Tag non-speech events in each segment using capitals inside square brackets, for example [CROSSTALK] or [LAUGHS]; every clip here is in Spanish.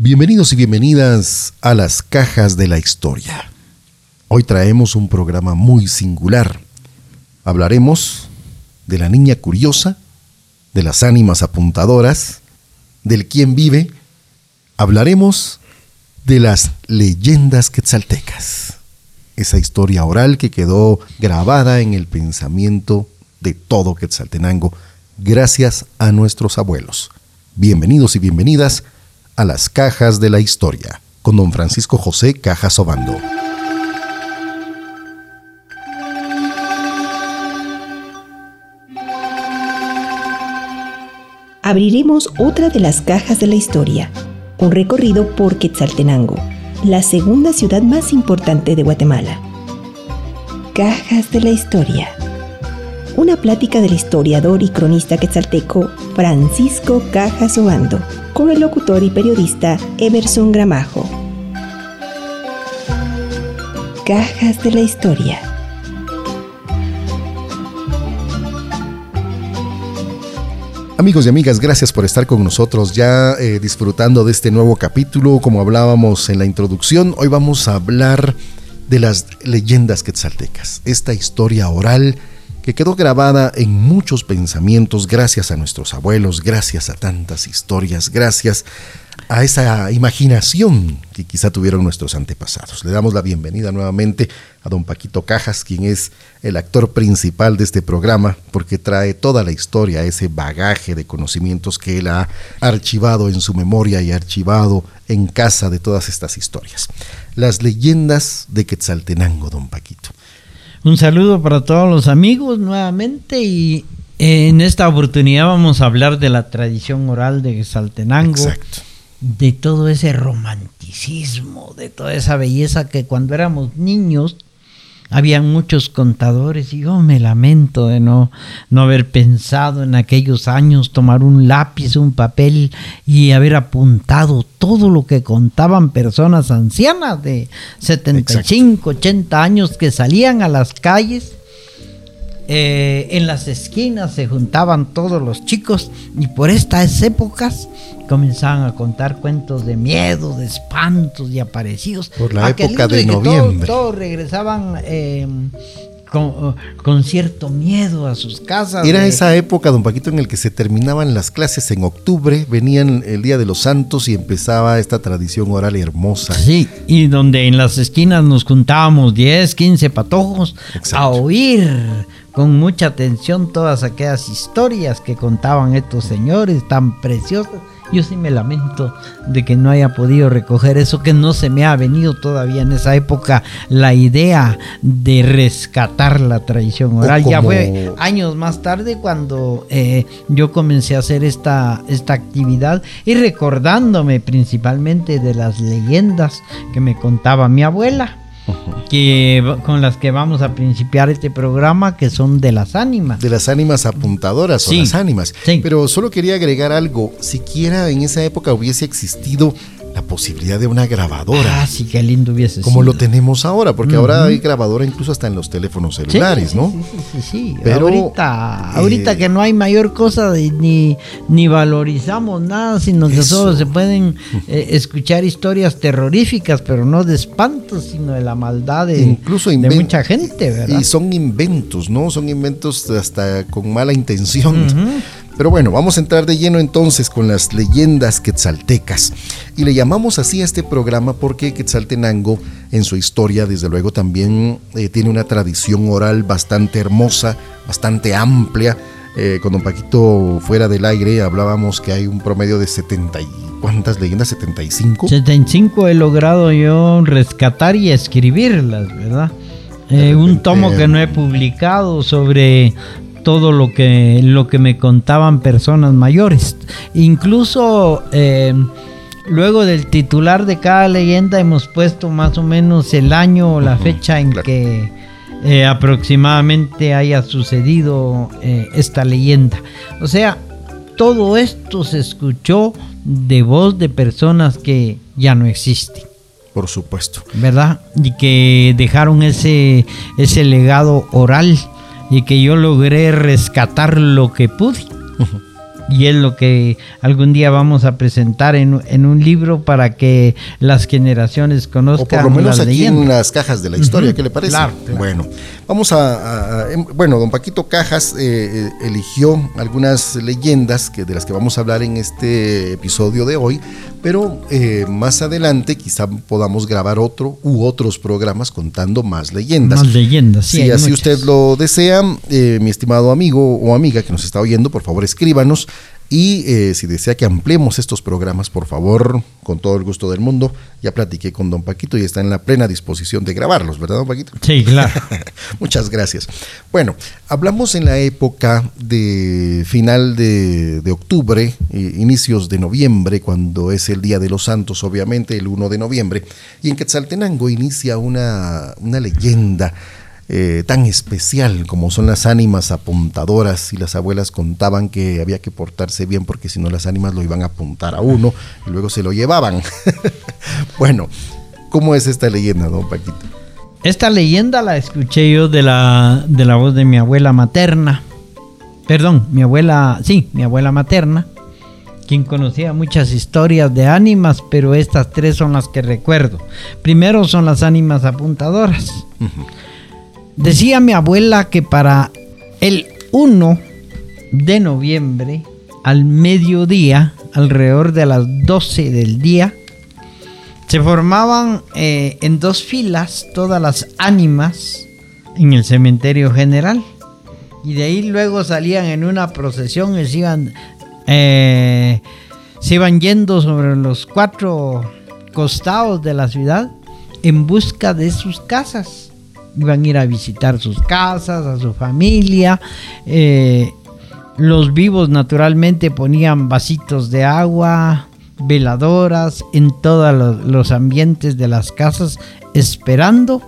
Bienvenidos y bienvenidas a las cajas de la historia. Hoy traemos un programa muy singular. Hablaremos de la niña curiosa, de las ánimas apuntadoras, del quién vive. Hablaremos de las leyendas quetzaltecas. Esa historia oral que quedó grabada en el pensamiento de todo Quetzaltenango gracias a nuestros abuelos. Bienvenidos y bienvenidas a las cajas de la historia con don Francisco José Cajas Obando. Abriremos otra de las cajas de la historia, un recorrido por Quetzaltenango, la segunda ciudad más importante de Guatemala. Cajas de la historia una plática del historiador y cronista quetzalteco Francisco Cajas Obando con el locutor y periodista Emerson Gramajo. Cajas de la Historia. Amigos y amigas, gracias por estar con nosotros ya eh, disfrutando de este nuevo capítulo. Como hablábamos en la introducción, hoy vamos a hablar de las leyendas quetzaltecas, esta historia oral que quedó grabada en muchos pensamientos gracias a nuestros abuelos, gracias a tantas historias, gracias a esa imaginación que quizá tuvieron nuestros antepasados. Le damos la bienvenida nuevamente a don Paquito Cajas, quien es el actor principal de este programa, porque trae toda la historia, ese bagaje de conocimientos que él ha archivado en su memoria y archivado en casa de todas estas historias. Las leyendas de Quetzaltenango, don Paquito. Un saludo para todos los amigos nuevamente y en esta oportunidad vamos a hablar de la tradición oral de Saltenango. De todo ese romanticismo, de toda esa belleza que cuando éramos niños habían muchos contadores y yo me lamento de no, no haber pensado en aquellos años, tomar un lápiz, un papel y haber apuntado todo lo que contaban personas ancianas de 75, 80 años que salían a las calles eh, en las esquinas se juntaban todos los chicos y por estas épocas comenzaban a contar cuentos de miedo, de espantos y aparecidos. Por la época de noviembre. Todos, regresaban eh, con, cierto miedo a sus casas. Era esa época, don Paquito, en el que se terminaban las clases en octubre, venían el Día de los Santos y empezaba esta tradición oral hermosa. Sí, y donde en las esquinas nos juntábamos 10, 15 patojos a oír con mucha atención todas aquellas historias que contaban estos señores tan preciosas. Yo sí me lamento de que no haya podido recoger eso, que no se me ha venido todavía en esa época la idea de rescatar la tradición oral. Ya fue años más tarde cuando eh, yo comencé a hacer esta, esta actividad y recordándome principalmente de las leyendas que me contaba mi abuela [LAUGHS] que con las que vamos a principiar este programa, que son de las ánimas. De las ánimas apuntadoras o las ánimas. Pero solo quería agregar algo, siquiera en esa época hubiese existido la posibilidad de una grabadora. Ah, sí, qué lindo hubiese Como lo tenemos ahora, porque ahora hay grabadora incluso hasta en los teléfonos celulares, ¿no? Sí, sí, sí. Pero, ahorita, ahorita eh, que no hay mayor cosa ni, ni valorizamos nada, sino que solo se pueden [LAUGHS] eh, escuchar historias terroríficas, pero no de espantos, sino de la maldad de, incluso de mucha gente, ¿verdad? Y son inventos, ¿no? Son inventos hasta con mala intención. Pero bueno, vamos a entrar de lleno entonces con las leyendas quetzaltecas. Y le llamamos así a este programa porque Quetzaltenango en su historia desde luego también eh, tiene una tradición oral bastante hermosa, bastante amplia. Eh, con don Paquito fuera del aire hablábamos que hay un promedio de 70 y ¿cuántas leyendas? 75. 75 he logrado yo rescatar y escribirlas, ¿verdad? Eh, un tomo que no he publicado sobre todo lo que, lo que me contaban personas mayores. Incluso eh, luego del titular de cada leyenda hemos puesto más o menos el año o la fecha en que eh, aproximadamente haya sucedido eh, esta leyenda. O sea, todo esto se escuchó de voz de personas que ya no existen. Por supuesto. ¿Verdad? Y que dejaron ese, ese legado oral y que yo logré rescatar lo que pude. y es lo que algún día vamos a presentar en, en un libro para que las generaciones conozcan. O por lo menos aquí en las cajas de la historia, ¿qué le parece? Claro, Bueno, vamos a, em, bueno, don Paquito Cajas eh, eh, eligió algunas leyendas que de las que vamos a hablar en este episodio de hoy, pero eh, más adelante quizá podamos grabar otro u otros programas contando más leyendas. Más leyendas, sí. Si así usted lo desea, mi estimado amigo o amiga que nos está oyendo, por favor escríbanos y eh, si desea que ampliemos estos programas, por favor, con todo el gusto del mundo, ya platiqué con don Paquito y está en la plena disposición de grabarlos, ¿verdad, don Paquito? Sí, claro. [LAUGHS] Muchas gracias. Bueno, hablamos en la época de final de, octubre, inicios de noviembre, cuando es el Día de los Santos, obviamente, el 1 de noviembre, y en Quetzaltenango inicia una, una leyenda eh, tan especial como son las ánimas apuntadoras y las abuelas contaban que había que portarse bien porque si no las ánimas lo iban a apuntar a uno y luego se lo llevaban. [LAUGHS] bueno, ¿cómo es esta leyenda, don Paquito? Esta leyenda la escuché yo de la, de la voz de mi abuela materna. Perdón, mi abuela, sí, mi abuela materna, quien conocía muchas historias de ánimas, pero estas tres son las que recuerdo. Primero son las ánimas apuntadoras. Decía mi abuela que para el 1 de noviembre, al mediodía, alrededor de las 12 del día, se formaban eh, en dos filas todas las ánimas en el cementerio general. Y de ahí luego salían en una procesión y se iban, eh, se iban yendo sobre los cuatro costados de la ciudad en busca de sus casas iban a ir a visitar sus casas, a su familia. Eh, los vivos naturalmente ponían vasitos de agua, veladoras en todos los ambientes de las casas, esperando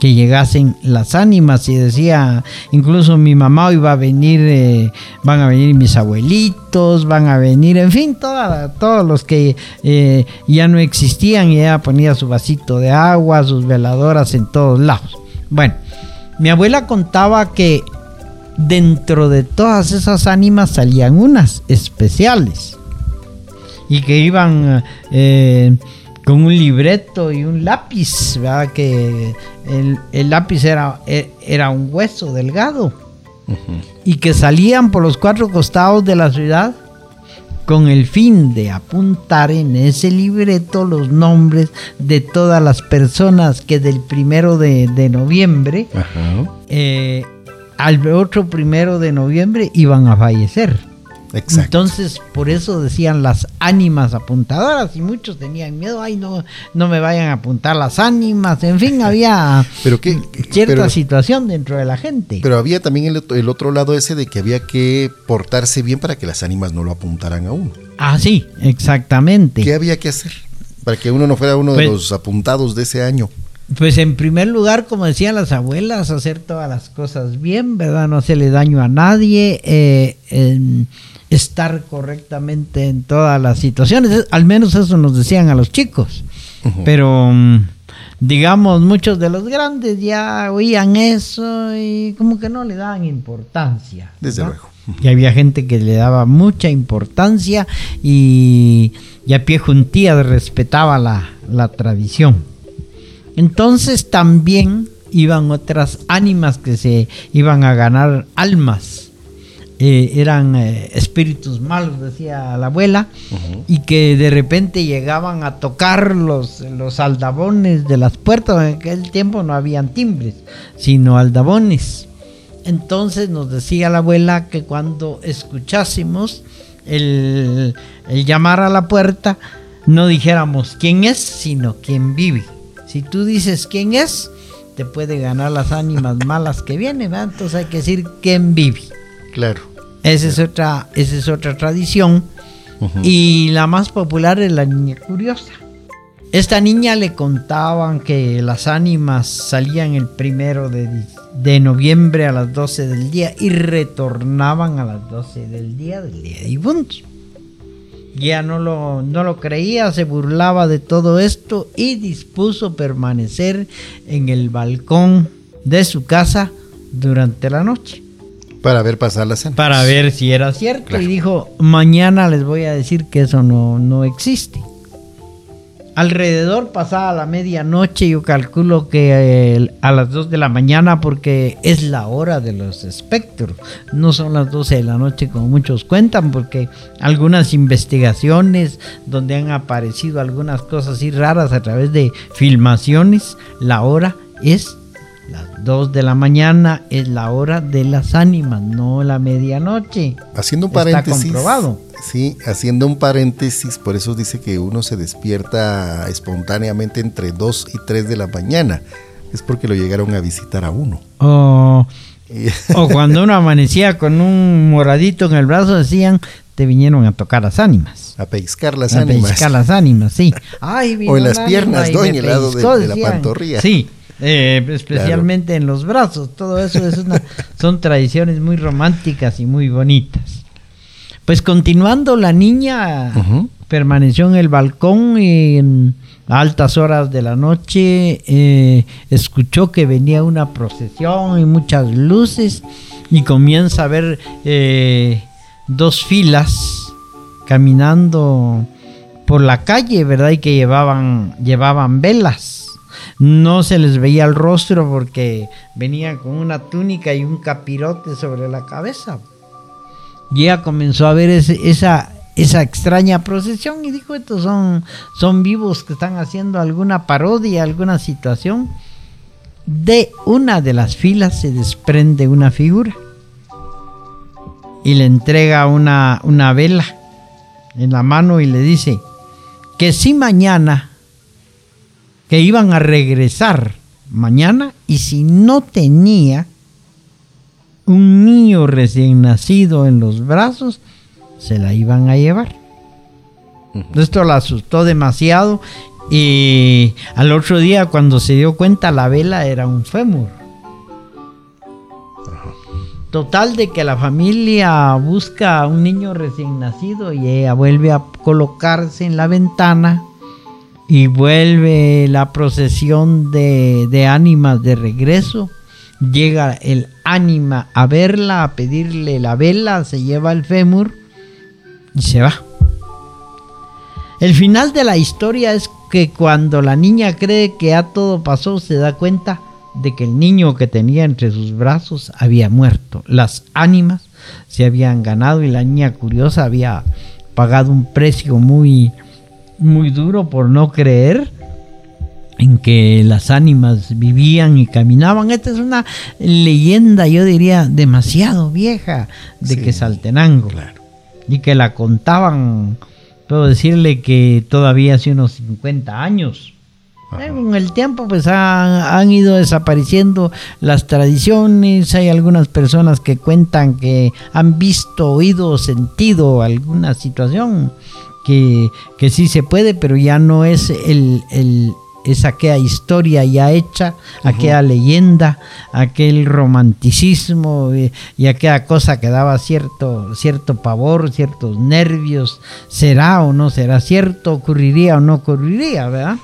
que llegasen las ánimas y decía incluso mi mamá iba a venir eh, van a venir mis abuelitos van a venir en fin todos los que eh, ya no existían y ella ponía su vasito de agua sus veladoras en todos lados bueno, mi abuela contaba que dentro de todas esas ánimas salían unas especiales y que iban eh, con un libreto y un lápiz, ¿verdad? que el, lápiz era, e, era, un hueso delgado y que salían por los cuatro costados de la ciudad con el fin de apuntar en ese libreto los nombres de todas las personas que del primero de, noviembre eh, al otro primero de noviembre iban a fallecer. Entonces, por eso decían las ánimas apuntadoras y muchos tenían miedo, ay, no, no me vayan a apuntar las ánimas, en fin, había [LAUGHS] pero cierta situación dentro de la gente. Pero había también el, otro lado ese de que había que portarse bien para que las ánimas no lo apuntaran a uno. Ah, sí, exactamente. ¿Qué había que hacer para que uno no fuera uno de pues los apuntados de ese año? Pues en primer lugar, como decían las abuelas, hacer todas las cosas bien, ¿verdad? No hacerle daño a nadie. Eh, estar correctamente en todas las situaciones. Al menos eso nos decían a los chicos. Pero mm, digamos, muchos de los grandes ya oían eso y como que no le daban importancia. Desde luego. Y había gente que le daba mucha importancia y, y a pie juntía respetaba la, la tradición. Entonces también iban otras ánimas que se iban a ganar almas eh, eran eh, espíritus malos, decía la abuela, y que de repente llegaban a tocar los, los aldabones de las puertas. En aquel tiempo no habían timbres, sino aldabones. Entonces nos decía la abuela que cuando escuchásemos el, el llamar a la puerta, no dijéramos quién es, sino quién vive. Si tú dices quién es, te puede ganar las ánimas malas que vienen, entonces hay que decir quién vive. Claro. Esa es otra, esa es otra tradición. Y la más popular es la niña curiosa. Esta niña le contaban que las ánimas salían el primero de, noviembre a las 12 del día y retornaban a las 12 del día del día de difuntos. Ya no lo, no lo creía, se burlaba de todo esto y dispuso permanecer en el balcón de su casa durante la noche. Para ver pasar ánimas. Para ver si era cierto. Y dijo, mañana les voy a decir que eso no, no existe. Alrededor pasada la medianoche, yo calculo que eh, a las 2 de la mañana, porque es la hora de los espectros. No son las 12 de la noche como muchos cuentan, porque algunas investigaciones donde han aparecido algunas cosas así raras a través de filmaciones, la hora es las 2 de la mañana es la hora de las ánimas, no la medianoche. Haciendo un paréntesis. Está comprobado. Sí, haciendo un paréntesis, por eso dice que uno se despierta espontáneamente entre 2 y 3 de la mañana. Es porque lo llegaron a visitar a uno. o cuando uno amanecía con un moradito en el brazo, decían, te vinieron a tocar las ánimas. A pescar las ánimas. A pescar las ánimas, sí. [LAUGHS] o en las piernas, doña, el lado de, la pantorrilla. Sí, eh, especialmente en los brazos. Todo eso es una, son tradiciones muy románticas y muy bonitas. Pues continuando, la niña permaneció en el balcón y en altas horas de la noche eh, escuchó que venía una procesión y muchas luces y comienza a ver eh, dos filas caminando por la calle, ¿verdad? Y que llevaban, llevaban velas no se les veía el rostro porque venían con una túnica y un capirote sobre la cabeza. Y ella comenzó a ver esa, extraña procesión y dijo, estos son, son vivos que están haciendo alguna parodia, alguna situación. De una de las filas se desprende una figura y le entrega una, una vela en la mano y le dice que si mañana que iban a regresar mañana y si no tenía un niño recién nacido en los brazos, se la iban a llevar. Esto la asustó demasiado y al otro día cuando se dio cuenta la vela era un fémur. Total de que la familia busca a un niño recién nacido y ella vuelve a colocarse en la ventana y vuelve la procesión de, ánimas de regreso. Llega el ánima a verla, a pedirle la vela, se lleva el fémur y se va. El final de la historia es que cuando la niña cree que ya todo pasó, se da cuenta de que el niño que tenía entre sus brazos había muerto. Las ánimas se habían ganado y la niña curiosa había pagado un precio muy, muy duro por no creer en que las ánimas vivían y caminaban. Esta es una leyenda, yo diría, demasiado vieja de que Saltenango. Y que la contaban, puedo decirle que todavía hace unos 50 años. Con el tiempo pues han, ido desapareciendo las tradiciones, hay algunas personas que cuentan que han visto, oído, sentido alguna situación que, sí se puede, pero ya no es el, el es aquella historia ya hecha, aquella leyenda, aquel romanticismo y, aquella cosa que daba cierto, cierto pavor, ciertos nervios, será o no será cierto, ocurriría o no ocurriría, ¿verdad?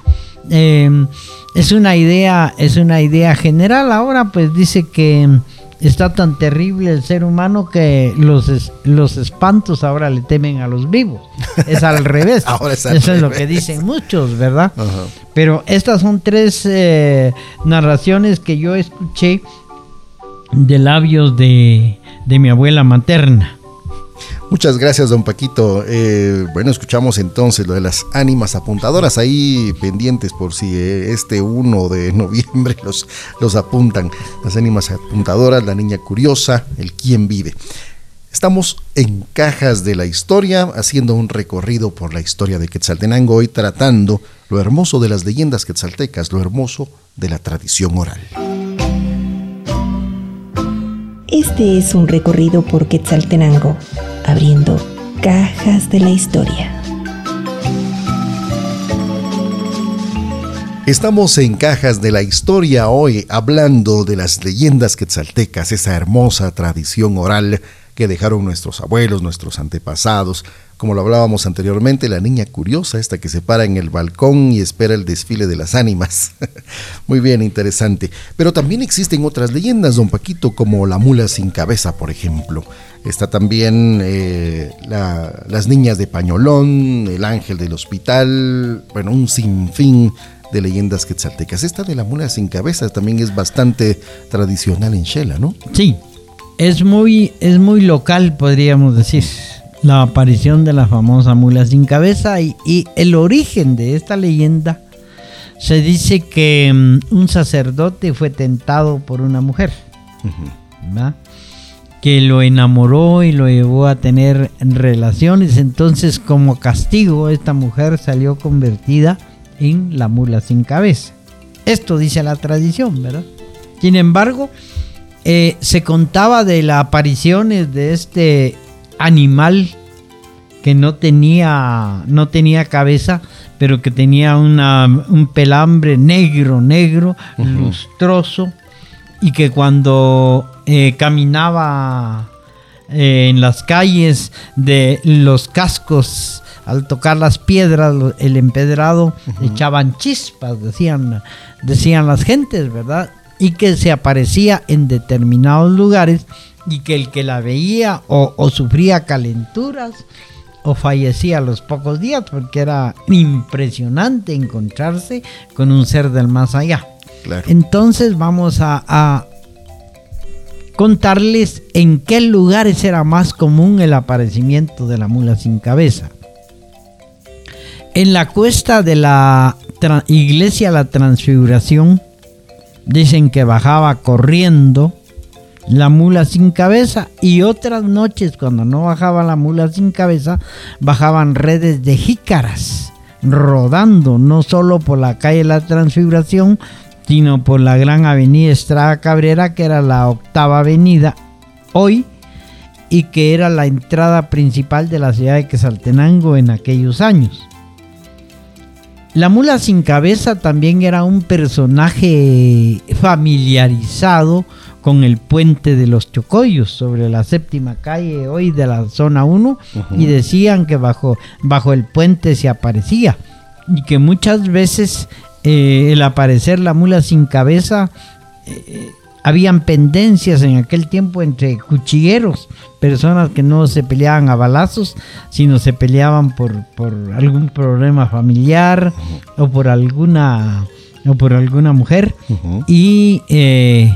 Em, es una idea, es una idea general. Ahora pues dice que está tan terrible el ser humano que los, los espantos ahora le temen a los vivos. Es al [LAUGHS] revés. Eso es lo que dicen muchos, ¿verdad? Pero estas son tres eh, narraciones que yo escuché de labios de, de mi abuela materna. Muchas gracias, don Paquito. Eh, bueno, escuchamos entonces lo de las ánimas apuntadoras ahí pendientes por si eh, este 1 de [LAUGHS] noviembre los, los apuntan. Las ánimas apuntadoras, la niña curiosa, el quién vive. Estamos en Cajas de la Historia, haciendo un recorrido por la historia de Quetzaltenango y tratando lo hermoso de las leyendas quetzaltecas, lo hermoso de la tradición oral. Este es un recorrido por Quetzaltenango, abriendo cajas de la historia. Estamos en Cajas de la Historia hoy hablando de las leyendas quetzaltecas, esa hermosa tradición oral que dejaron nuestros abuelos, nuestros antepasados, como lo hablábamos anteriormente, la niña curiosa, esta que se para en el balcón y espera el desfile de las ánimas. [LAUGHS] Muy bien, interesante. Pero también existen otras leyendas, don Paquito, como la mula sin cabeza, por ejemplo. Está también eh, las niñas de Pañolón, el ángel del hospital, bueno, un sinfín de leyendas quetzaltecas. Esta de la mula sin cabeza también es bastante tradicional en Shela, ¿no? Sí, es muy, es muy local, podríamos decir. La aparición de la famosa mula sin cabeza y, el origen de esta leyenda se dice que mm, un sacerdote fue tentado por una mujer, que lo enamoró y lo llevó a tener relaciones. Entonces, como castigo, esta mujer salió convertida en la mula sin cabeza. Esto dice la tradición, ¿verdad? Sin embargo, eh, se contaba de las apariciones de este animal que no tenía, no tenía cabeza, pero que tenía una, un pelambre negro, negro, lustroso, y que cuando eh, caminaba eh, en las calles de los cascos al tocar las piedras, el empedrado, echaban chispas, decían, decían las gentes, ¿verdad? Y que se aparecía en determinados lugares y que el que la veía o, sufría calenturas o fallecía a los pocos días porque era impresionante encontrarse con un ser del más allá. Entonces vamos a, contarles en qué lugares era más común el aparecimiento de la mula sin cabeza. En la cuesta de la iglesia La Transfiguración, dicen que bajaba corriendo la mula sin cabeza y otras noches cuando no bajaba la mula sin cabeza, bajaban redes de jícaras rodando no solo por la calle La Transfiguración, sino por la gran avenida Estrada Cabrera, que era la octava avenida hoy y que era la entrada principal de la ciudad de Quesaltenango en aquellos años. La mula sin cabeza también era un personaje familiarizado con el puente de los Chocoyos sobre la séptima calle hoy de la zona 1 y decían que bajo, bajo el puente se aparecía y que muchas veces eh, el aparecer la mula sin cabeza eh, habían pendencias en aquel tiempo entre cuchilleros, personas que no se peleaban a balazos, sino se peleaban por, algún problema familiar o por alguna o por alguna mujer. Y eh,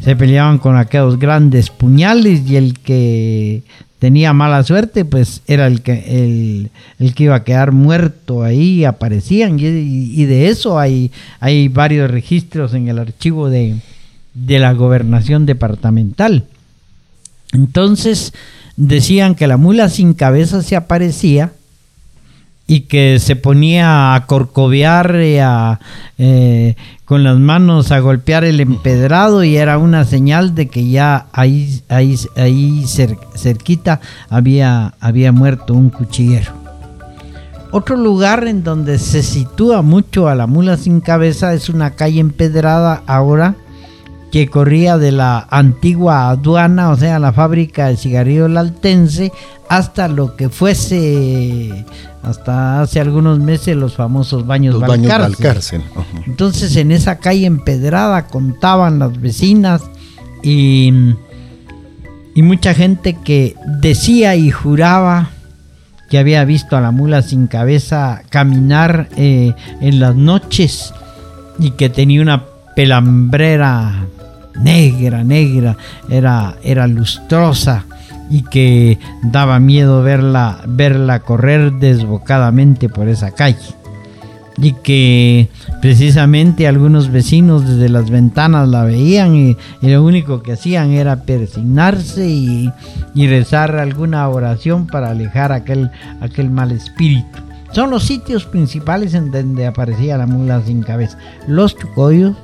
se peleaban con aquellos grandes puñales y el que tenía mala suerte pues era el que el, que iba a quedar muerto ahí aparecían. Y, y de eso hay hay varios registros en el archivo de de la gobernación departamental. Entonces decían que la mula sin cabeza se aparecía y que se ponía a corcovear eh, con las manos a golpear el empedrado y era una señal de que ya ahí, ahí, ahí cerquita había, había muerto un cuchillero. Otro lugar en donde se sitúa mucho a la mula sin cabeza es una calle empedrada ahora que corría de la antigua aduana, o sea, la fábrica de cigarrillo laltense, hasta lo que fuese, hasta hace algunos meses, los famosos baños, los Entonces, en esa calle empedrada contaban las vecinas y, y mucha gente que decía y juraba que había visto a la mula sin cabeza caminar eh, en las noches y que tenía una pelambrera negra, negra, era, era lustrosa y que daba miedo verla, verla correr desbocadamente por esa calle. Y que precisamente algunos vecinos desde las ventanas la veían y, lo único que hacían era persignarse y, rezar alguna oración para alejar aquel, aquel mal espíritu. Son los sitios principales en donde aparecía la mula sin cabeza. Los chucoyos,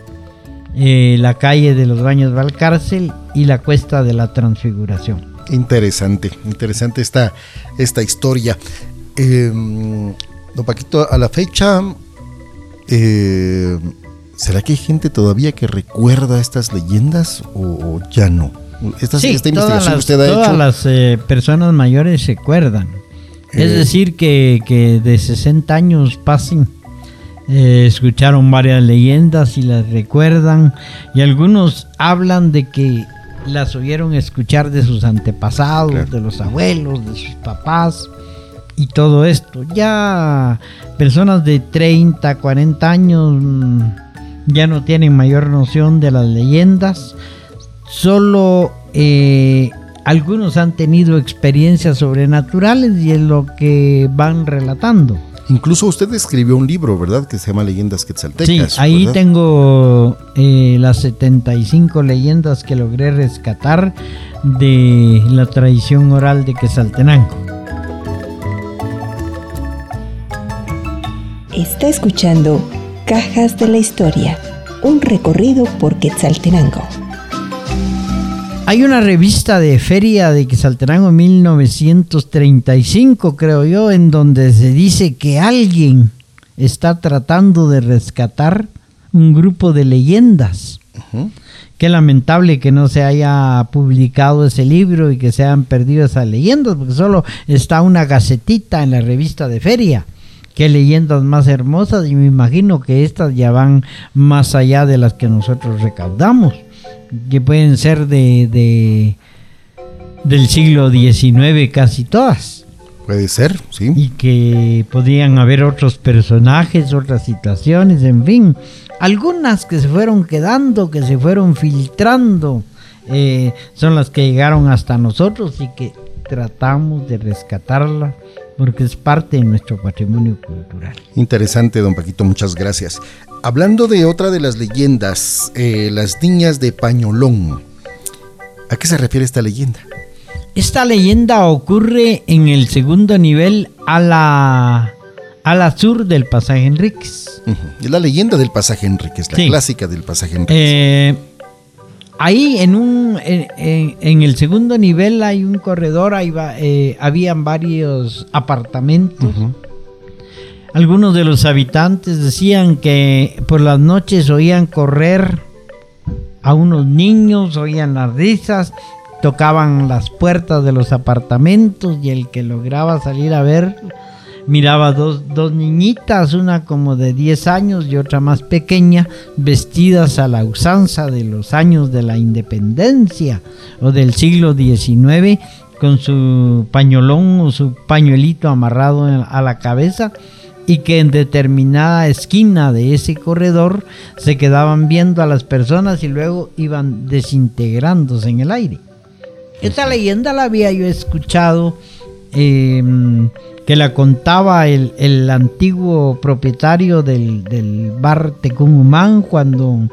eh, la calle de los Baños Valcárcel y la Cuesta de la Transfiguración. Interesante, interesante esta, esta historia. Em, don Paquito, a la fecha, eh, ¿será que hay gente todavía que recuerda estas leyendas o, ya no? Esta, esta investigación que usted ha hecho. Todas las eh, personas mayores se acuerdan. Es Eh, decir, que, que de 60 años pasen, eh, escucharon varias leyendas y las recuerdan, y algunos hablan de que las oyeron escuchar de sus antepasados, Claro. de los abuelos, de sus papás, y todo esto. Ya personas de 30, 40 años mm, ya no tienen mayor noción de las leyendas, solo eh, algunos han tenido experiencias sobrenaturales y es lo que van relatando. Incluso usted escribió un libro, ¿verdad? Que se llama Leyendas Sí, Quetzaltecas. ahí ¿verdad? tengo eh, las 75 leyendas que logré rescatar de la tradición oral de Quetzaltenango. Está escuchando Cajas de la Historia, un recorrido por Quetzaltenango. Hay una revista de feria de Quetzaltenango 1935, creo yo, en donde se dice que alguien está tratando de rescatar un grupo de leyendas. Qué lamentable que no se haya publicado ese libro y que se hayan perdido esas leyendas, porque solo está una gacetita en la revista de feria. Qué leyendas más hermosas y me imagino que estas ya van más allá de las que nosotros recaudamos, que pueden ser de, de- del siglo XIX casi todas Puede ser, sí. y que podían haber otros personajes, otras situaciones, en fin, algunas que se fueron quedando, que se fueron filtrando, eh, son las que llegaron hasta nosotros y que tratamos de rescatarlas porque es parte de nuestro patrimonio cultural. Interesante, don Paquito, muchas gracias. Hablando de otra de las leyendas, eh, las niñas de Pañolón. ¿A qué se refiere esta leyenda? Esta leyenda ocurre en el segundo nivel a la, a la sur del pasaje Enríquez. Es la leyenda del pasaje Enríquez, la Sí. clásica del pasaje Enríquez. Eh, ahí en un en, en- en el segundo nivel hay un corredor, ahí va, eh, habían varios apartamentos. Algunos de los habitantes decían que por las noches oían correr a unos niños, oían las risas, tocaban las puertas de los apartamentos y el que lograba salir a ver miraba dos, dos niñitas, una como de 10 años y otra más pequeña, vestidas a la usanza de los años de la independencia o del siglo XIX, con su pañolón o su pañuelito amarrado a la cabeza y que en determinada esquina de ese corredor se quedaban viendo a las personas y luego iban desintegrándose en el aire. Esta leyenda la había yo escuchado eh, que la contaba el, el antiguo propietario del, del bar Tecumumán cuando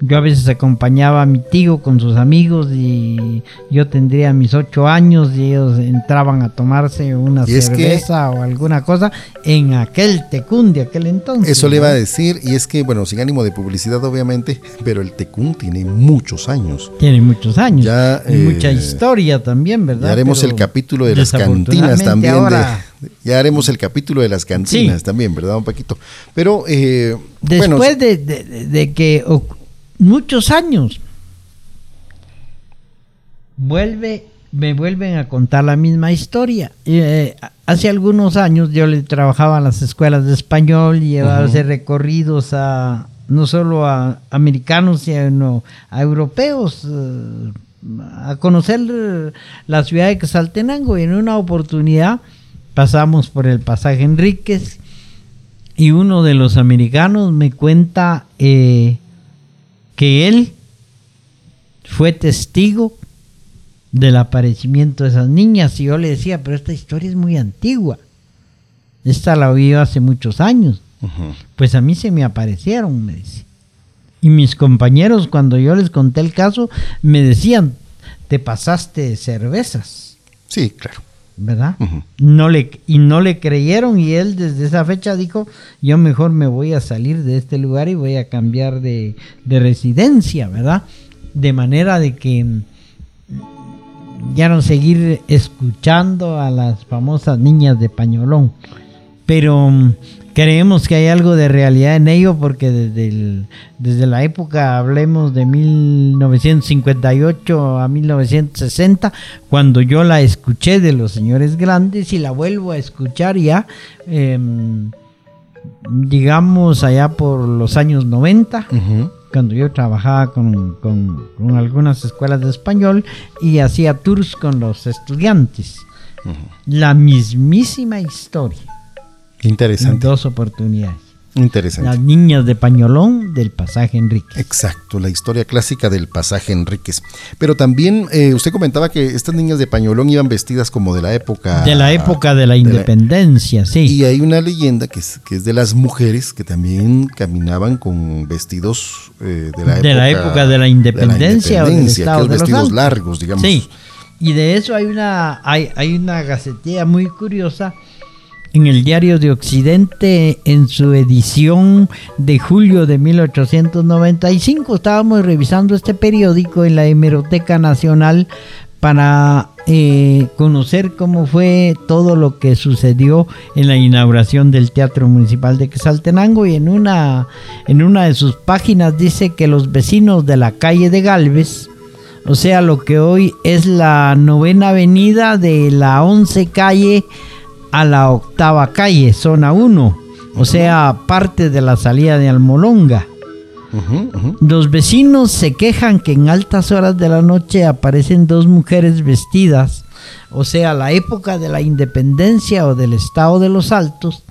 yo a veces acompañaba a mi tío con sus amigos y yo tendría mis ocho años y ellos entraban a tomarse una que- cerveza o alguna cosa en aquel Tecún de aquel entonces. Eso le iba a decir, y es que, bueno, sin ánimo de publicidad, obviamente, pero el Tecún tiene muchos años. Tiene muchos años. Ya, y eh, mucha historia también, ¿verdad? Ya haremos Pero el capítulo de las cantinas también. de- ya haremos el capítulo de las cantinas Sí. también, ¿verdad, don Paquito? Pero, eh, Después de, de- de- de que muchos años. Vuelve, me vuelven a contar la misma historia. Eh, hace algunos años yo le trabajaba en las escuelas de español y llevaba hacer recorridos a no solo a americanos sino a europeos eh, a conocer la ciudad de Quetzaltenango. Y en una oportunidad pasamos por el pasaje Enríquez y uno de los americanos me cuenta eh, que él fue testigo del aparecimiento de esas niñas y yo le decía, pero esta historia es muy antigua. Esta la oí yo hace muchos años. Pues a mí se me aparecieron, me dice. Y mis compañeros, cuando yo les conté el caso, me decían, te pasaste cervezas, sí, claro. ¿Verdad? no le y no le creyeron y él desde esa fecha dijo yo mejor me voy a salir de este lugar y voy a cambiar de, de residencia verdad de manera de que mm, ya no seguir escuchando a las famosas niñas de pañolón pero mm, creemos que hay algo de realidad en ello porque desde, desde la época, hablemos de 1958 a 1960, cuando yo la escuché de los señores grandes y la vuelvo a escuchar ya, em, digamos allá por los años 90. Cuando yo trabajaba con, algunas escuelas de español y hacía tours con los estudiantes. La mismísima historia Interesante. dos oportunidades. Interesante. Las niñas de pañolón del pasaje Enríquez. Exacto, la historia clásica del pasaje Enríquez. Pero también eh, usted comentaba que estas niñas de pañolón iban vestidas como de la época... De la época de la independencia, sí. Y hay una leyenda que es, que es de las mujeres que también caminaban con vestidos eh, de, la época, de la época de la independencia, o del estado de vestidos largos, digamos. Sí, y de eso hay una, hay, hay una gacetilla muy curiosa en el Diario de Occidente en su edición de julio de 1895. Estábamos revisando este periódico en la Hemeroteca Nacional para eh, conocer cómo fue todo lo que sucedió en la inauguración del Teatro Municipal de Quetzaltenango y en una, en una de sus páginas dice que los vecinos de la calle de Galvez, o sea, lo que hoy es la novena avenida de la once calle, a la octava calle, zona 1, o sea, parte de la salida de Almolonga. Los vecinos se quejan que en altas horas de la noche aparecen dos mujeres vestidas, o sea, la época de la independencia o del estado de los altos,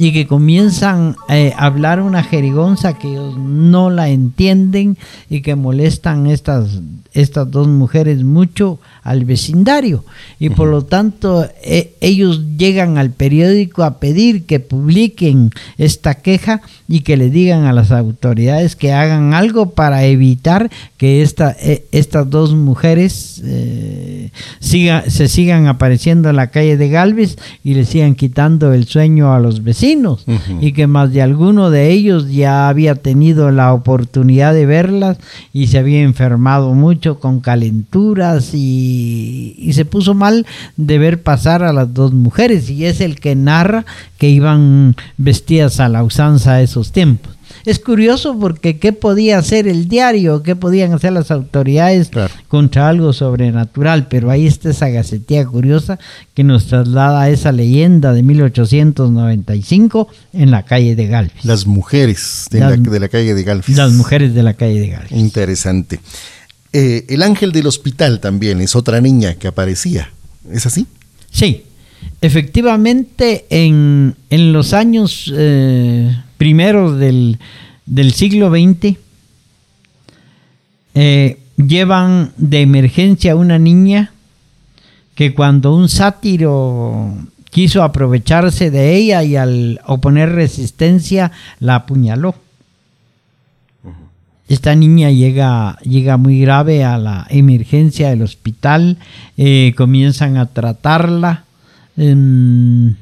y que comienzan eh, a hablar una jerigonza que ellos no la entienden y que molestan estas, estas dos mujeres mucho al vecindario. Y por lo tanto e, ellos llegan al periódico a pedir que publiquen esta queja y que le digan a las autoridades que hagan algo para evitar que esta, e, estas dos mujeres eh, siga, se sigan apareciendo en la calle de Galvez y le sigan quitando el sueño a los vecinos y que más de alguno de ellos ya había tenido la oportunidad de verlas y se había enfermado mucho con calenturas y y, se puso mal de ver pasar a las dos mujeres y es el que narra que iban vestidas a la usanza de esos tiempos. Es curioso porque qué podía hacer el diario, qué podían hacer las autoridades contra algo sobrenatural, pero ahí está esa gacetía curiosa que nos traslada a esa leyenda de 1895 en la calle de Galvis. Las mujeres de, la, de la, calle de Galvis. Las mujeres de la calle de Galvis. Interesante. Eh, el ángel del hospital también es otra niña que aparecía. ¿Es así? Sí. Efectivamente, en, los años eh, primeros del, siglo XX, eh, llevan de emergencia a una niña que cuando un sátiro quiso aprovecharse de ella y al oponer resistencia la apuñaló. Esta niña llega, llega muy grave a la emergencia del hospital, eh, comienzan a tratarla. Em,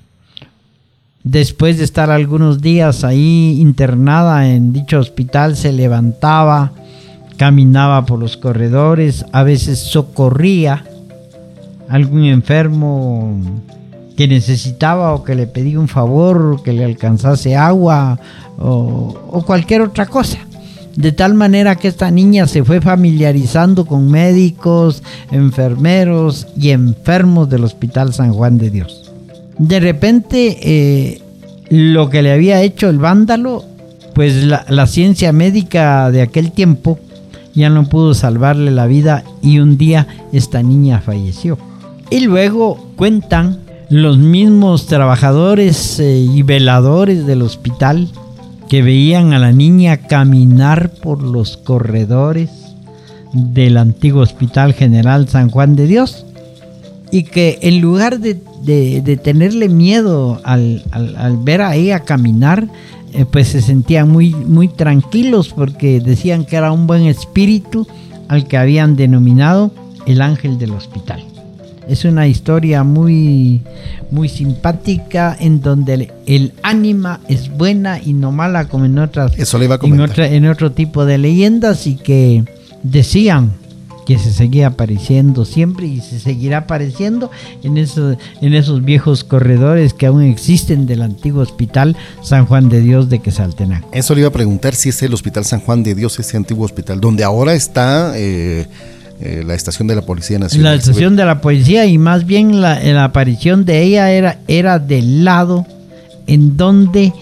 después de estar algunos días ahí internada en dicho hospital, se levantaba, caminaba por los corredores, a veces socorría algún enfermo que necesitaba o que le pedía un favor, que le alcanzase agua o cualquier otra cosa de tal manera que esta niña se fue familiarizando con médicos, enfermeros y enfermos del Hospital San Juan de Dios. De repente, eh, lo que le había hecho el vándalo, pues la, la ciencia médica de aquel tiempo ya no pudo salvarle la vida y un día esta niña falleció. Y luego cuentan los mismos trabajadores eh, y veladores del hospital que veían a la niña caminar por los corredores del antiguo Hospital General San Juan de Dios y que en lugar de, tenerle miedo al, ver a ella caminar, eh, pues se sentían muy, muy tranquilos porque decían que era un buen espíritu al que habían denominado el ángel del hospital. Es una historia muy, muy simpática en donde el, ánima es buena y no mala como en otras Eso le en, en otro tipo de leyendas y que decían que se seguía apareciendo siempre y se seguirá apareciendo en esos, en esos viejos corredores que aún existen del antiguo hospital San Juan de Dios de Quesaltenango. Eso le iba a preguntar si es el hospital San Juan de Dios, ese antiguo hospital, donde ahora está eh, eh, la estación de la Policía Nacional. La estación de la policía y más bien la, la aparición de ella era, era del lado en donde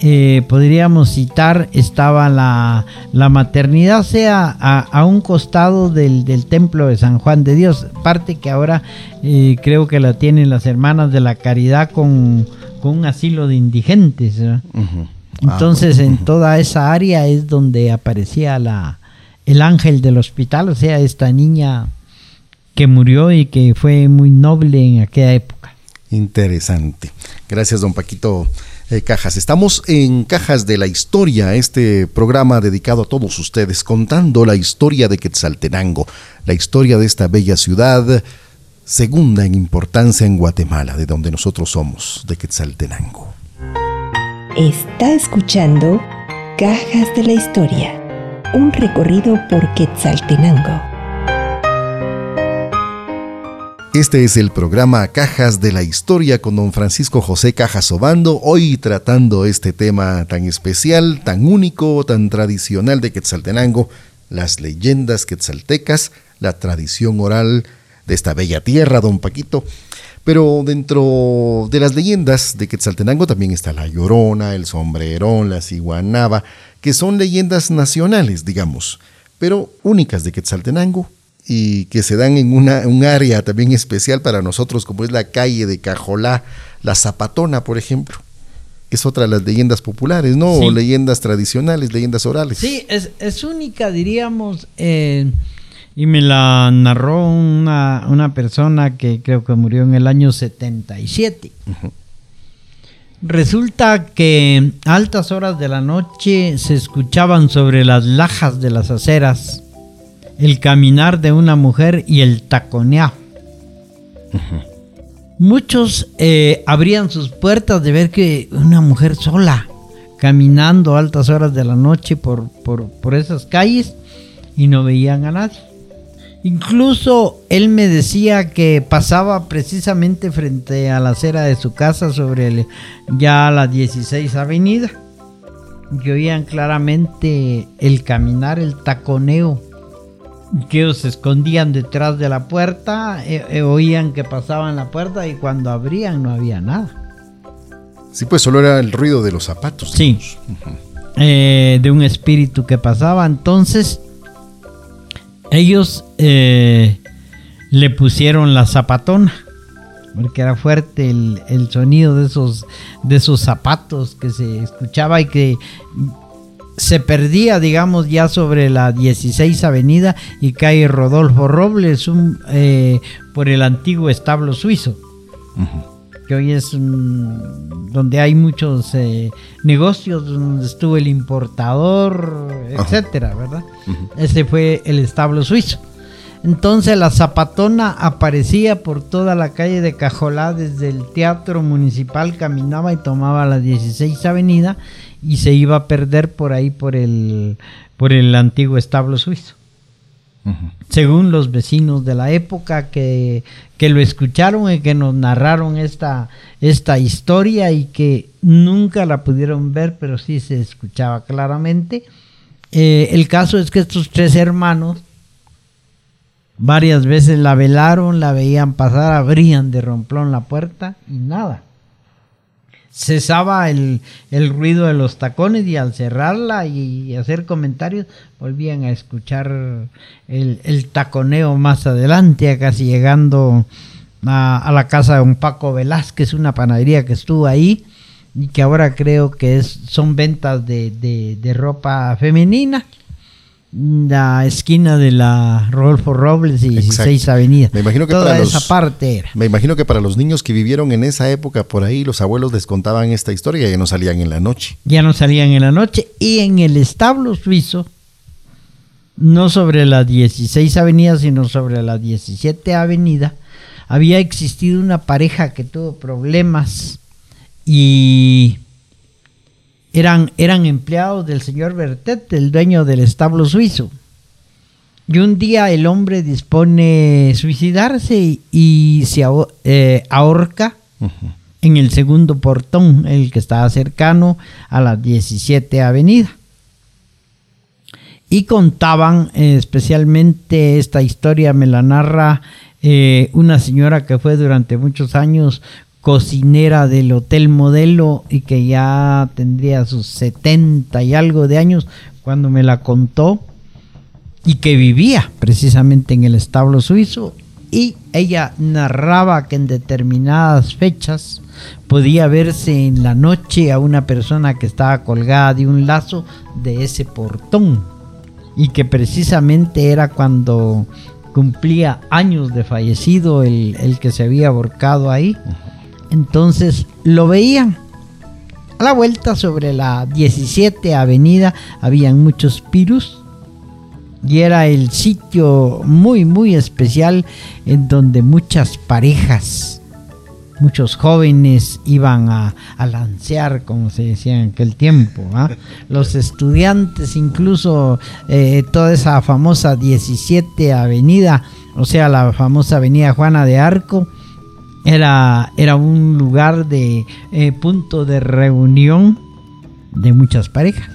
eh, podríamos citar, estaba la, la maternidad, sea a, un costado del, templo de San Juan de Dios, parte que ahora eh, creo que la tienen las hermanas de la caridad con, un asilo de indigentes. Ah, Entonces en toda esa área es donde aparecía la, el ángel del hospital, o sea, esta niña que murió y que fue muy noble en aquella época. Interesante. Gracias, don Paquito eh, Cajas. Estamos en Cajas de la Historia, este programa dedicado a todos ustedes, contando la historia de Quetzaltenango, la historia de esta bella ciudad, segunda en importancia en Guatemala, de donde nosotros somos, de Quetzaltenango. Está escuchando Cajas de la Historia, un recorrido por Quetzaltenango. Este es el programa Cajas de la Historia con don Francisco José Cajas Obando, hoy tratando este tema tan especial, tan único, tan tradicional de Quetzaltenango, las leyendas quetzaltecas, la tradición oral de esta bella tierra, don Paquito. Pero dentro de las leyendas de Quetzaltenango también está la Llorona, el Sombrerón, la Ciguanaba, que son leyendas nacionales, digamos, pero únicas de Quetzaltenango y que se dan en una, un área también especial para nosotros, como es la calle de Cajolá, la Zapatona, por ejemplo. Es otra de las leyendas populares, ¿no? O leyendas tradicionales, leyendas orales. Sí, es, es única, diríamos, eh, y me la narró una, una, persona que creo que murió en el año 77. Resulta que a altas horas de la noche se escuchaban sobre las lajas de las aceras el caminar de una mujer y el taconeado. Muchos eh, abrían sus puertas de ver que una mujer sola, caminando a altas horas de la noche por, por, esas calles y no veían a nadie. Incluso él me decía que pasaba precisamente frente a la acera de su casa sobre ya la 16 avenida. Que oían claramente el caminar, el taconeo que ellos se escondían detrás de la puerta, eh, eh, oían que pasaban la puerta y cuando abrían no había nada. Sí, pues solo era el ruido de los zapatos. Sí, eh, de un espíritu que pasaba. Entonces, ellos le pusieron la zapatona, porque era fuerte el, el, sonido de esos, de esos zapatos que se escuchaba y que se perdía, digamos, ya sobre la 16 Avenida y calle Rodolfo Robles eh, por el antiguo establo suizo, que hoy es donde hay muchos eh, negocios, donde estuvo el importador, etcétera, ¿verdad? Ese fue el establo suizo. Entonces la zapatona aparecía por toda la calle de Cajolá desde el teatro municipal, caminaba y tomaba la 16 Avenida y se iba a perder por ahí por el, por el antiguo establo suizo. Según los vecinos de la época que, lo escucharon y que nos narraron esta, esta historia y que nunca la pudieron ver, pero sí se escuchaba claramente. Eh, el caso es que estos tres hermanos varias veces la velaron, la veían pasar, abrían de romplón la puerta y nada cesaba el, ruido de los tacones y al cerrarla y hacer comentarios volvían a escuchar el, taconeo más adelante, casi llegando a, la casa de un Paco Velázquez, una panadería que estuvo ahí y que ahora creo que es, son ventas de, de ropa femenina la esquina de la Rodolfo Robles y 16 Avenida. Me imagino que Toda para esa parte era. Me imagino que para los niños que vivieron en esa época por ahí, los abuelos les contaban esta historia y ya no salían en la noche. Ya no salían en la noche. Y en el establo suizo, no sobre la 16 Avenida, sino sobre la 17 Avenida, había existido una pareja que tuvo problemas y eran, eran empleados del señor Bertet, el dueño del establo suizo. Y un día el hombre dispone suicidarse y, se eh, ahorca en el segundo portón, el que estaba cercano a la 17 Avenida. Y contaban eh, especialmente esta historia, me la narra eh, una señora que fue durante muchos años cocinera del Hotel Modelo y que ya tendría sus 70 y algo de años cuando me la contó y que vivía precisamente en el establo suizo y ella narraba que en determinadas fechas podía verse en la noche a una persona que estaba colgada de un lazo de ese portón y que precisamente era cuando cumplía años de fallecido el, el que se había aborcado ahí. Entonces lo veían. A la vuelta sobre la 17 avenida habían muchos pirus y era el sitio muy muy especial en donde muchas parejas, muchos jóvenes iban a, lancear, como se decía en aquel tiempo. ¿ah? Los estudiantes, incluso eh, toda esa famosa 17 avenida, o sea, la famosa avenida Juana de Arco, era, era un lugar de eh, punto de reunión de muchas parejas.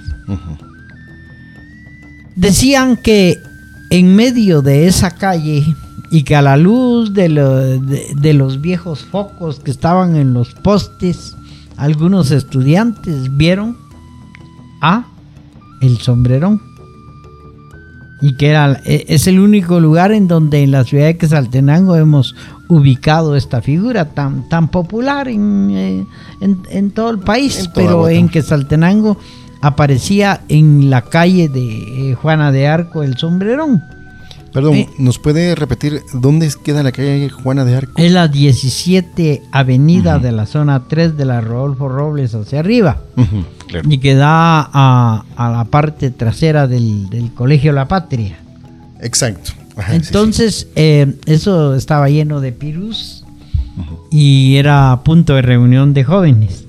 Decían que en medio de esa calle y que a la luz de, de, los viejos focos que estaban en los postes, algunos estudiantes vieron a el sombrerón. Y que era, e, es el único lugar en donde en la ciudad de Quesaltenango hemos ubicado esta figura tan, tan popular en, eh, en, todo el país, pero en Quesaltenango aparecía en la calle de eh, Juana de Arco el sombrerón. Perdón, eh, ¿nos puede repetir dónde queda la calle Juana de Arco? Es la 17 avenida de la zona 3 de la Rodolfo Robles hacia arriba. Y que da a, la parte trasera del, Colegio La Patria. Exacto. Entonces, eh, eso estaba lleno de pirus y era punto de reunión de jóvenes.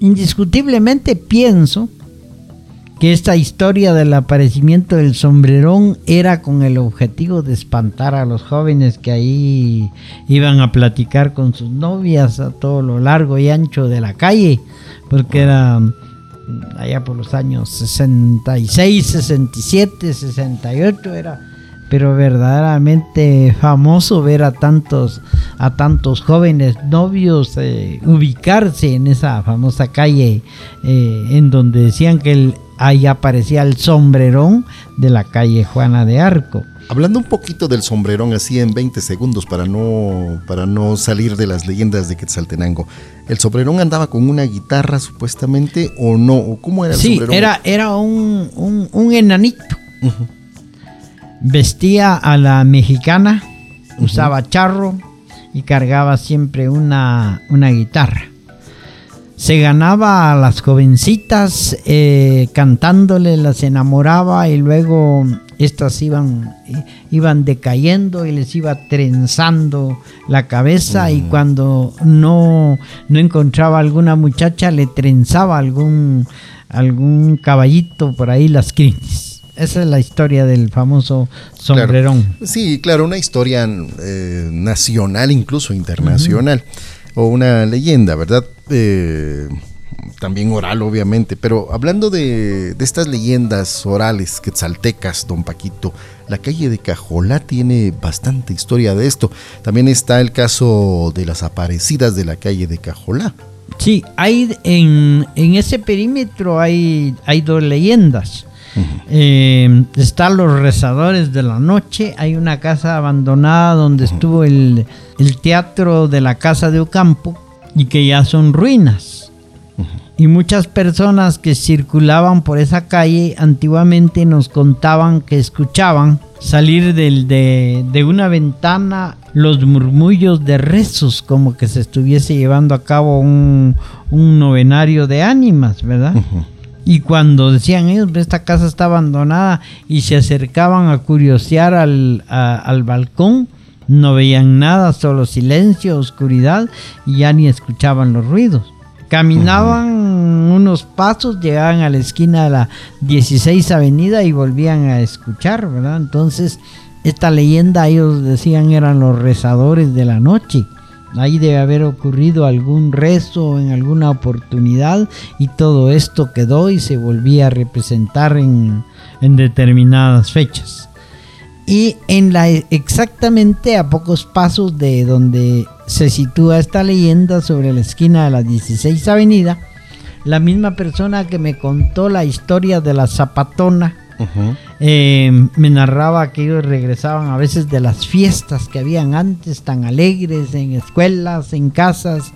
Indiscutiblemente pienso que esta historia del aparecimiento del sombrerón era con el objetivo de espantar a los jóvenes que ahí iban a platicar con sus novias a todo lo largo y ancho de la calle, porque era mm, allá por los años 66, 67, 68 era pero verdaderamente famoso ver a tantos a tantos jóvenes novios eh, ubicarse en esa famosa calle eh, en donde decían que el, ahí aparecía el sombrerón de la calle Juana de Arco. Hablando un poquito del sombrerón así en 20 segundos para no, para no salir de las leyendas de Quetzaltenango. ¿El sombrerón andaba con una guitarra supuestamente o no? ¿Cómo era el sí, era, era un, un, enanito. Vestía a la mexicana, usaba charro y cargaba siempre una, una guitarra. Se ganaba a las jovencitas eh, cantándole, las enamoraba y luego estas iban, iban decayendo y les iba trenzando la cabeza y cuando no, no encontraba alguna muchacha le trenzaba algún, algún caballito por ahí las [LAUGHS] crines. Esa es la historia del famoso sombrerón. Sí, claro, una historia eh, nacional, incluso internacional o una leyenda, ¿verdad? Eh, también oral, obviamente, pero hablando de, estas leyendas orales quetzaltecas, don Paquito, la calle de Cajolá tiene bastante historia de esto. También está el caso de las aparecidas de la calle de Cajolá. Sí, hay en, ese perímetro hay, hay dos leyendas. Eh, están los rezadores de la noche. Hay una casa abandonada donde estuvo el, teatro de la casa de Ocampo y que ya son ruinas. Y muchas personas que circulaban por esa calle antiguamente nos contaban que escuchaban salir de, de, una ventana los murmullos de rezos, como que se estuviese llevando a cabo un, un novenario de ánimas, ¿verdad? Y cuando decían ellos, esta casa está abandonada y se acercaban a curiosear al, al balcón, no veían nada, solo silencio, oscuridad y ya ni escuchaban los ruidos. Caminaban unos pasos, llegaban a la esquina de la 16 Avenida y volvían a escuchar, ¿verdad? Entonces, esta leyenda ellos decían eran los rezadores de la noche. Ahí debe haber ocurrido algún rezo en alguna oportunidad y todo esto quedó y se volvía a representar en, en determinadas fechas. Y en la exactamente a pocos pasos de donde se sitúa esta leyenda sobre la esquina de la 16 Avenida, la misma persona que me contó la historia de la zapatona eh, me narraba que ellos regresaban a veces de las fiestas que habían antes, tan alegres, en escuelas, en casas,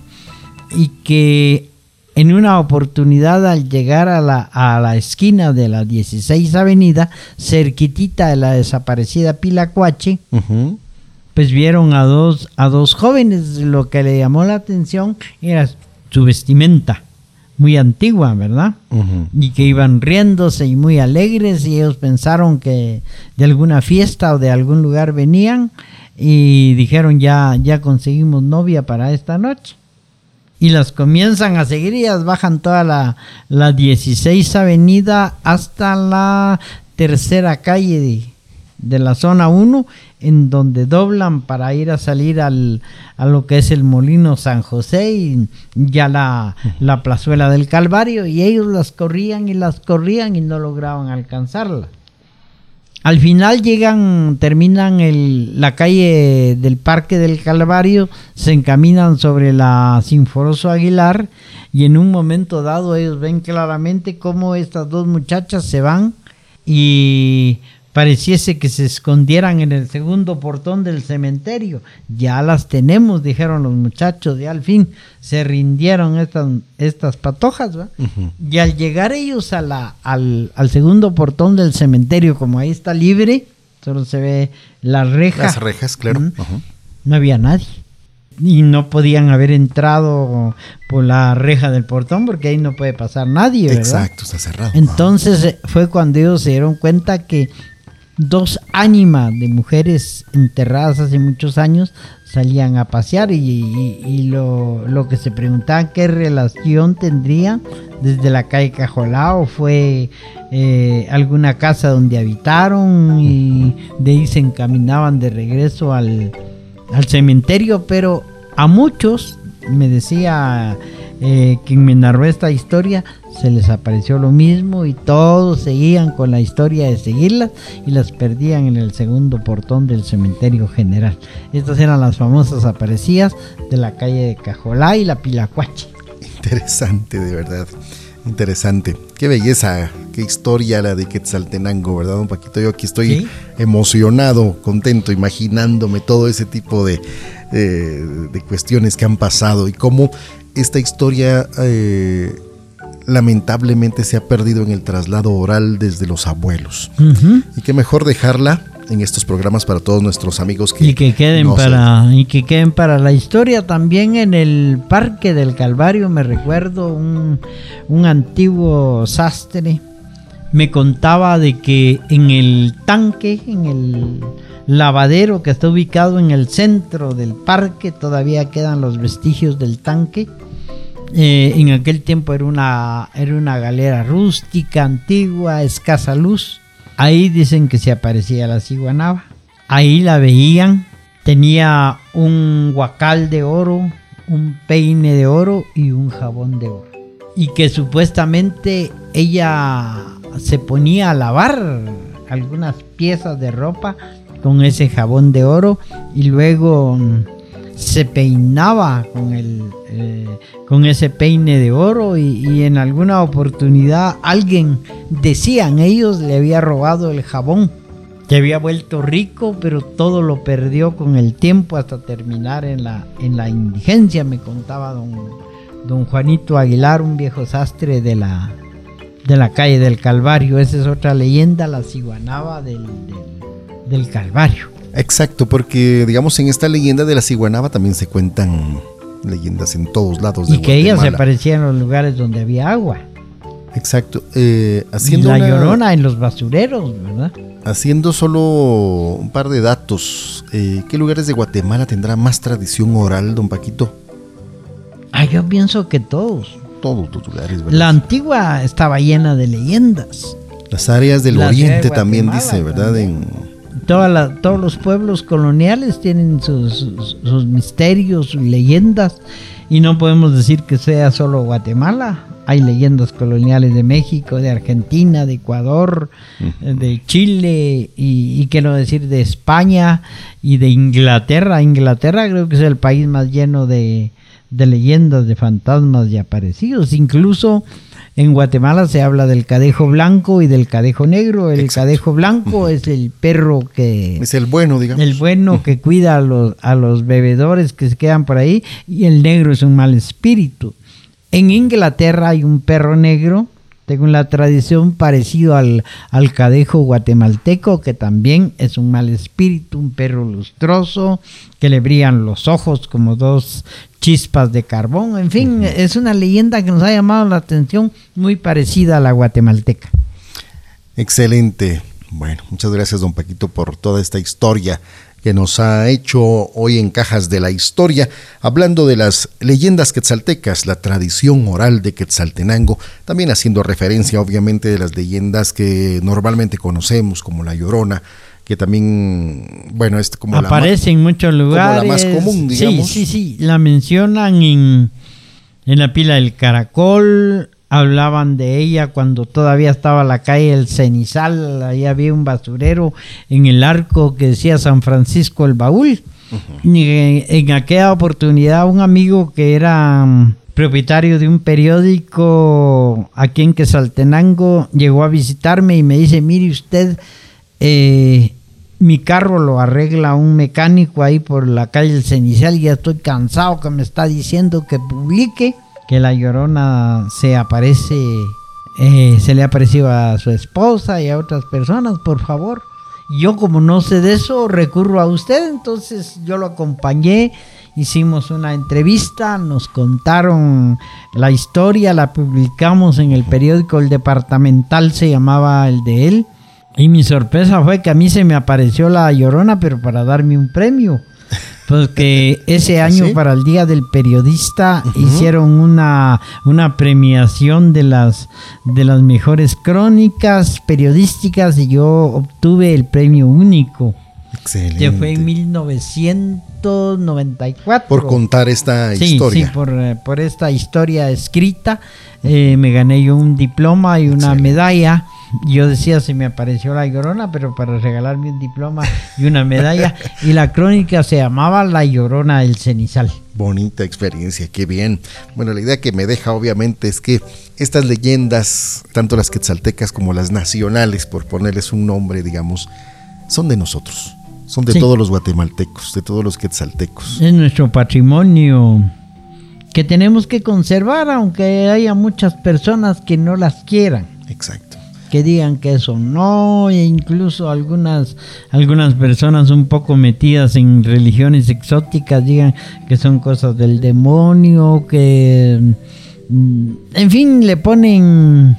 y que en una oportunidad al llegar a la, a la esquina de la 16 Avenida, cerquitita de la desaparecida Pilacuache, pues vieron a dos, a dos jóvenes. Lo que le llamó la atención era su vestimenta muy antigua, ¿verdad? Y que iban riéndose y muy alegres y ellos pensaron que de alguna fiesta o de algún lugar venían y dijeron ya, ya conseguimos novia para esta noche. Y las comienzan a seguir y ellas bajan toda la, la 16 avenida hasta la tercera calle de, la zona 1 en donde doblan para ir a salir al, a lo que es el Molino San José y ya la, la plazuela del Calvario y ellos las corrían y las corrían y no lograban alcanzarla. Al final llegan, terminan el, la calle del Parque del Calvario, se encaminan sobre la Sinforoso Aguilar y en un momento dado ellos ven claramente cómo estas dos muchachas se van y pareciese que se escondieran en el segundo portón del cementerio. Ya las tenemos, dijeron los muchachos, y al fin se rindieron estas, estas patojas. Y al llegar ellos a la, al, segundo portón del cementerio, como ahí está libre, solo se ve la reja. Las rejas, claro. No había nadie. Y no podían haber entrado por la reja del portón porque ahí no puede pasar nadie. ¿verdad? Exacto, está cerrado. Entonces fue cuando ellos se dieron cuenta que dos ánimas de mujeres enterradas hace muchos años salían a pasear y, lo, que se preguntaban qué relación tendría desde la calle Cajolao fue eh, alguna casa donde habitaron y de ahí se encaminaban de regreso al, al cementerio, pero a muchos, me decía eh, quien me narró esta historia, se les apareció lo mismo y todos seguían con la historia de seguirlas y las perdían en el segundo portón del cementerio general. Estas eran las famosas aparecidas de la calle de Cajolá y la Pilacuache. Interesante, de verdad. Interesante. Qué belleza, qué historia la de Quetzaltenango, ¿verdad, un Paquito? Yo aquí estoy emocionado, contento, imaginándome todo ese tipo de, eh, de cuestiones que han pasado y cómo esta historia eh, lamentablemente se ha perdido en el traslado oral desde los abuelos. Y qué mejor dejarla en estos programas para todos nuestros amigos que y que queden para y que queden para la historia también en el parque del Calvario. Me recuerdo un, un antiguo sastre me contaba de que en el tanque en el lavadero que está ubicado en el centro del parque todavía quedan los vestigios del tanque eh, en aquel tiempo era una, era una galera rústica, antigua, escasa luz. Ahí dicen que se aparecía la ciguanaba. Ahí la veían. Tenía un guacal de oro, un peine de oro y un jabón de oro. Y que supuestamente ella se ponía a lavar algunas piezas de ropa con ese jabón de oro y luego se peinaba con, el, eh, con ese peine de oro y, en alguna oportunidad alguien, decían ellos, le había robado el jabón, que había vuelto rico, pero todo lo perdió con el tiempo hasta terminar en la, en la indigencia, me contaba don, don Juanito Aguilar, un viejo sastre de la, de la calle del Calvario. Esa es otra leyenda, la ciguanaba del, del Calvario. Exacto, porque digamos en esta leyenda de la ciguanaba también se cuentan leyendas en todos lados. De y que ella se aparecía en los lugares donde había agua. Exacto. Eh, haciendo la llorona en los basureros, ¿verdad? Haciendo solo un par de datos. Eh, ¿Qué lugares de Guatemala tendrá más tradición oral, don Paquito? Ah, yo pienso que todos. Todos los lugares, ¿verdad? La antigua estaba llena de leyendas. Las áreas del La oriente de también Guatemala dice, ¿verdad? En, Toda la- todos los pueblos coloniales tienen sus, sus- sus misterios, sus leyendas, y no podemos decir que sea solo Guatemala. Hay leyendas coloniales de México, de Argentina, de Ecuador, de Chile, y, y quiero decir de España y de Inglaterra. Inglaterra creo que es el país más lleno de, de leyendas, de fantasmas y aparecidos. Incluso en Guatemala se habla del cadejo blanco y del cadejo negro. El Exacto. cadejo blanco es el perro que es el bueno, digamos. el bueno que cuida a los, a los bebedores que se quedan por ahí y el negro es un mal espíritu. En Inglaterra hay un perro negro, según la tradición, parecido al, al cadejo guatemalteco, que también es un mal espíritu, un perro lustroso, que le brillan los ojos como dos chispas de carbón. En fin, es una leyenda que nos ha llamado la atención, muy parecida a la guatemalteca. Excelente. Bueno, muchas gracias, don Paquito, por toda esta historia que nos ha hecho hoy en Cajas de la Historia, hablando de las leyendas quetzaltecas, la tradición oral de Quetzaltenango, también haciendo referencia, obviamente, de las leyendas que normalmente conocemos, como la Llorona, que también, bueno, es como la Aparece en muchos la lugares. más común, digamos. Sí, sí, sí. La mencionan en, en la pila del Caracol. Hablaban de ella cuando todavía estaba la calle El Cenizal. Ahí había un basurero en el arco que decía San Francisco el Baúl. Y en, en aquella oportunidad, un amigo que era mm, propietario de un periódico aquí en Quesaltenango llegó a visitarme y me dice: Mire, usted. Eh, mi carro lo arregla un mecánico ahí por la calle El Cenizal y ya estoy cansado que me está diciendo que publique que la llorona se aparece, eh, se le ha aparecido a su esposa y a otras personas, por favor. Yo como no sé de eso, recurro a usted, entonces yo lo acompañé, hicimos una entrevista, nos contaron la historia, la publicamos en el periódico El Departamental, se llamaba el de él. Y mi sorpresa fue que a mí se me apareció la llorona, pero para darme un premio. Porque [LAUGHS] ese año ¿Sí? para el Día del Periodista hicieron una, una premiación de las, de las mejores crónicas periodísticas y yo obtuve el premio único, Excelente. que fue en 1994. por contar esta Sí, historia. sí, por, eh, por esta historia escrita eh, me gané yo un diploma y una Excelente. medalla. Yo decía, se me apareció la llorona, pero para regalarme un diploma y una medalla. [LAUGHS] y la crónica se llamaba La Llorona del Cenizal. Bonita experiencia, qué bien. Bueno, la idea que me deja obviamente es que estas leyendas, tanto las quetzaltecas como las nacionales, por ponerles un nombre, digamos, son de nosotros. Son de Sí. todos los guatemaltecos, de todos los quetzaltecos. Es nuestro patrimonio que tenemos que conservar, aunque haya muchas personas que no las quieran. Exacto. Que digan que eso no, e incluso algunas, algunas personas un poco metidas en religiones exóticas digan que son cosas del demonio, que mm, en fin le ponen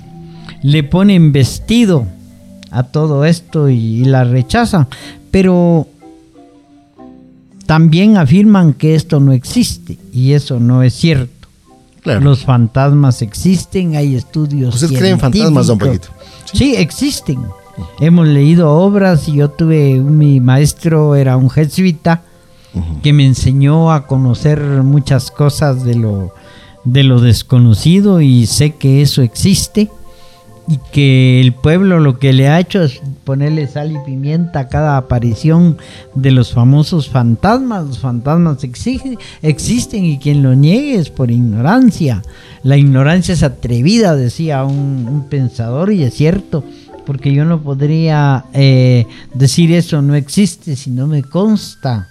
le ponen vestido a todo esto y, y la rechazan, pero también afirman que esto no existe y eso no es cierto. Claro. Los fantasmas existen, hay estudios. ¿Ustedes creen en fantasmas, don. Paquito? Sí, existen. Hemos leído obras y yo tuve, mi maestro era un jesuita que me enseñó a conocer muchas cosas de lo, de lo desconocido y sé que eso existe y que el pueblo lo que le ha hecho es ponerle sal y pimienta a cada aparición de los famosos fantasmas. Los fantasmas existen, existen y quien lo niegue es por ignorancia. La ignorancia es atrevida, decía un, un pensador, y es cierto, porque yo no podría eh, decir eso no existe si no me consta,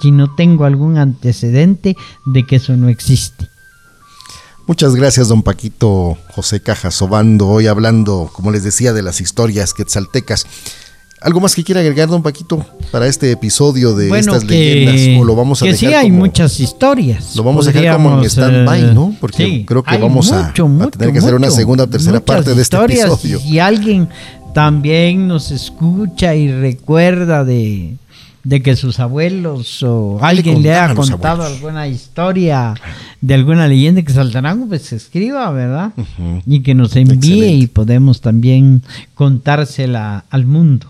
si no tengo algún antecedente de que eso no existe. Muchas gracias, don Paquito José Cajas Obando, hoy hablando, como les decía, de las historias quetzaltecas. ¿Algo más que quiera agregar, don Paquito, para este episodio de bueno, estas que, leyendas? ¿O lo vamos a que dejar sí hay como- muchas historias. Lo vamos a dejar como en stand-by, eh, ¿no? Porque sí, creo que vamos a- mucho, a tener que hacer una segunda o tercera parte de este episodio. Si alguien también nos escucha y recuerda de, de que sus abuelos o alguien le, haya contado alguna historia de alguna leyenda que Saltanango, pues se escriba, ¿verdad? Y que nos envíe y podemos también contársela al mundo.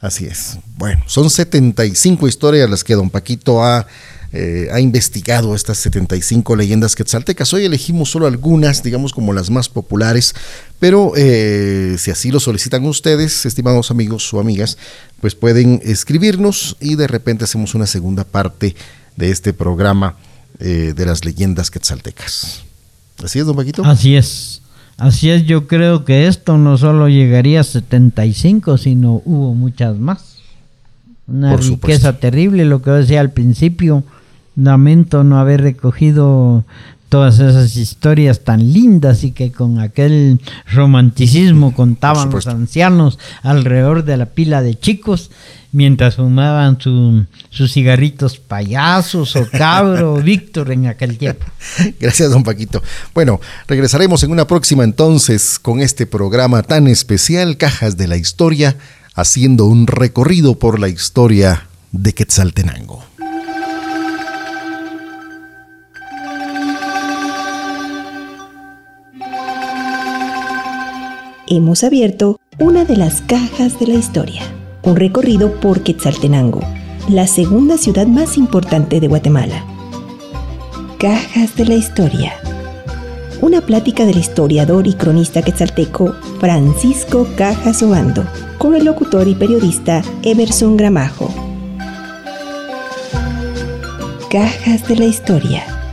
Así es. Bueno, son 75 historias las que don Paquito ha eh, ha investigado estas 75 leyendas quetzaltecas. Hoy elegimos solo algunas, digamos como las más populares, pero eh, si así lo solicitan ustedes, estimados amigos o amigas, pues pueden escribirnos y de repente hacemos una segunda parte de este programa eh, de las leyendas quetzaltecas. ¿Así es, don Paquito? Así es. Así es, yo creo que esto no solo llegaría a 75, sino hubo muchas más. Una riqueza terrible, lo que decía al principio, Lamento no haber recogido todas esas historias tan lindas y que con aquel romanticismo contaban los ancianos alrededor de la pila de chicos mientras fumaban sus cigarritos payasos o cabro [LAUGHS] Víctor en aquel tiempo. Gracias, don Paquito. Bueno, regresaremos en una próxima entonces con este programa tan especial, Cajas de la Historia, haciendo un recorrido por la historia de Quetzaltenango. Hemos abierto una de las cajas de la historia, un recorrido por Quetzaltenango, la segunda ciudad más importante de Guatemala. Cajas de la historia. Una plática del historiador y cronista quetzalteco Francisco Cajas Obando con el locutor y periodista Emerson Gramajo. Cajas de la historia.